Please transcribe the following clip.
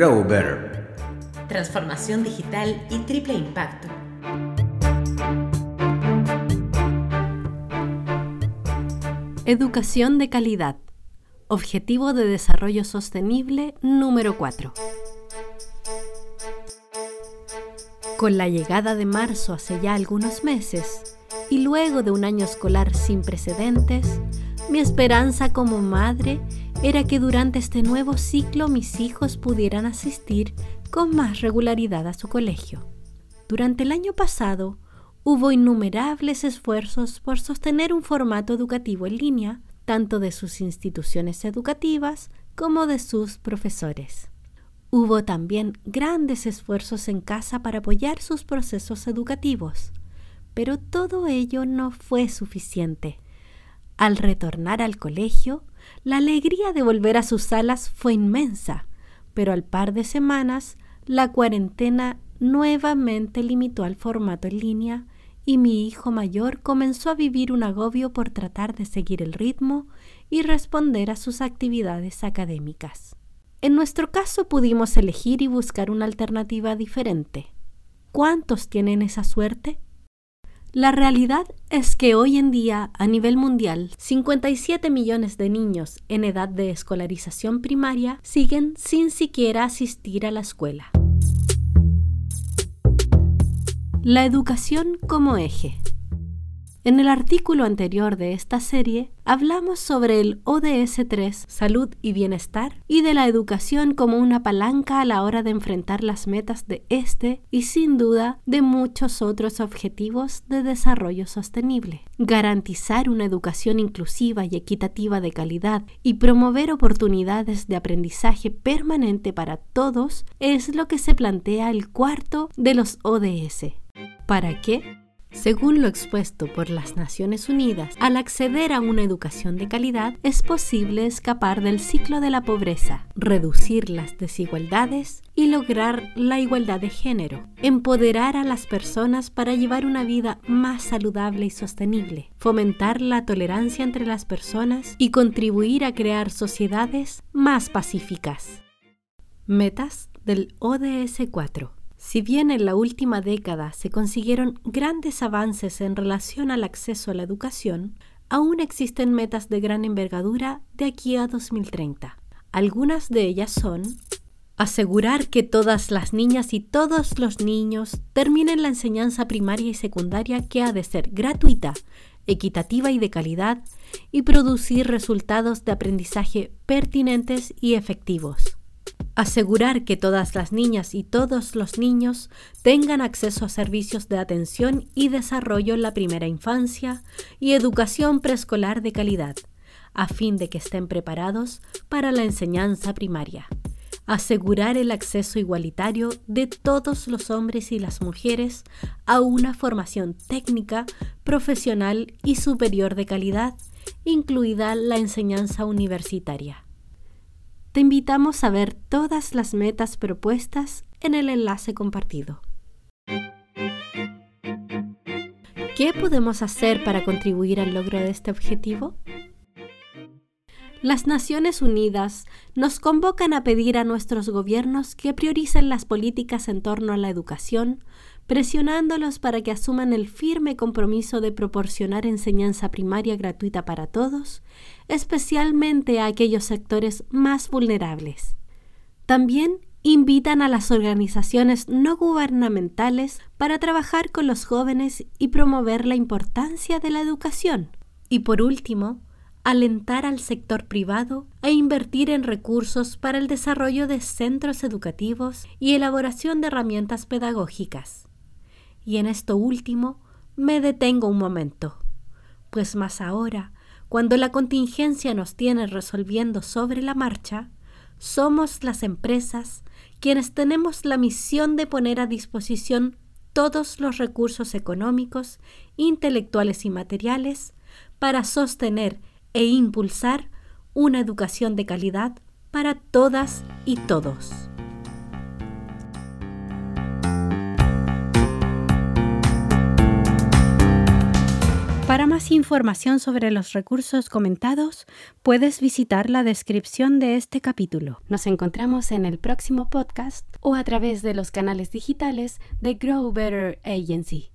Grow Better. Transformación digital y triple impacto. Educación de calidad. Objetivo de Desarrollo Sostenible número 4. Con la llegada de marzo hace ya algunos meses y luego de un año escolar sin precedentes, mi esperanza como madre era que durante este nuevo ciclo mis hijos pudieran asistir con más regularidad a su colegio. Durante el año pasado, hubo innumerables esfuerzos por sostener un formato educativo en línea, tanto de sus instituciones educativas como de sus profesores. Hubo también grandes esfuerzos en casa para apoyar sus procesos educativos, pero todo ello no fue suficiente. Al retornar al colegio, la alegría de volver a sus salas fue inmensa, pero al par de semanas la cuarentena nuevamente limitó al formato en línea y mi hijo mayor comenzó a vivir un agobio por tratar de seguir el ritmo y responder a sus actividades académicas. En nuestro caso pudimos elegir y buscar una alternativa diferente. ¿Cuántos tienen esa suerte? La realidad es que hoy en día, a nivel mundial, 57 millones de niños en edad de escolarización primaria siguen sin siquiera asistir a la escuela. La educación como eje. En el artículo anterior de esta serie hablamos sobre el ODS 3, salud y bienestar, y de la educación como una palanca a la hora de enfrentar las metas de este y sin duda de muchos otros objetivos de desarrollo sostenible. Garantizar una educación inclusiva y equitativa de calidad y promover oportunidades de aprendizaje permanente para todos es lo que se plantea el cuarto de los ODS. ¿Para qué? Según lo expuesto por las Naciones Unidas, al acceder a una educación de calidad es posible escapar del ciclo de la pobreza, reducir las desigualdades y lograr la igualdad de género, empoderar a las personas para llevar una vida más saludable y sostenible, fomentar la tolerancia entre las personas y contribuir a crear sociedades más pacíficas. Metas del ODS 4 si bien en la última década se consiguieron grandes avances en relación al acceso a la educación, aún existen metas de gran envergadura de aquí a 2030. Algunas de ellas son asegurar que todas las niñas y todos los niños terminen la enseñanza primaria y secundaria que ha de ser gratuita, equitativa y de calidad, y producir resultados de aprendizaje pertinentes y efectivos asegurar que todas las niñas y todos los niños tengan acceso a servicios de atención y desarrollo en la primera infancia y educación preescolar de calidad, a fin de que estén preparados para la enseñanza primaria. Asegurar el acceso igualitario de todos los hombres y las mujeres a una formación técnica, profesional y superior de calidad, incluida la enseñanza universitaria te invitamos a ver todas las metas propuestas en el enlace compartido. ¿Qué podemos hacer para contribuir al logro de este objetivo? Las Naciones Unidas nos convocan a pedir a nuestros gobiernos que prioricen las políticas en torno a la educación, presionándolos para que asuman el firme compromiso de proporcionar enseñanza primaria gratuita para todos, especialmente a aquellos sectores más vulnerables. También invitan a las organizaciones no gubernamentales para trabajar con los jóvenes y promover la importancia de la educación. Y por último, alentar al sector privado a invertir en recursos para el desarrollo de centros educativos y elaboración de herramientas pedagógicas. Y en esto último me detengo un momento, pues más ahora, cuando la contingencia nos tiene resolviendo sobre la marcha, somos las empresas quienes tenemos la misión de poner a disposición todos los recursos económicos, intelectuales y materiales para sostener e impulsar una educación de calidad para todas y todos. Más información sobre los recursos comentados, puedes visitar la descripción de este capítulo. Nos encontramos en el próximo podcast o a través de los canales digitales de Grow Better Agency.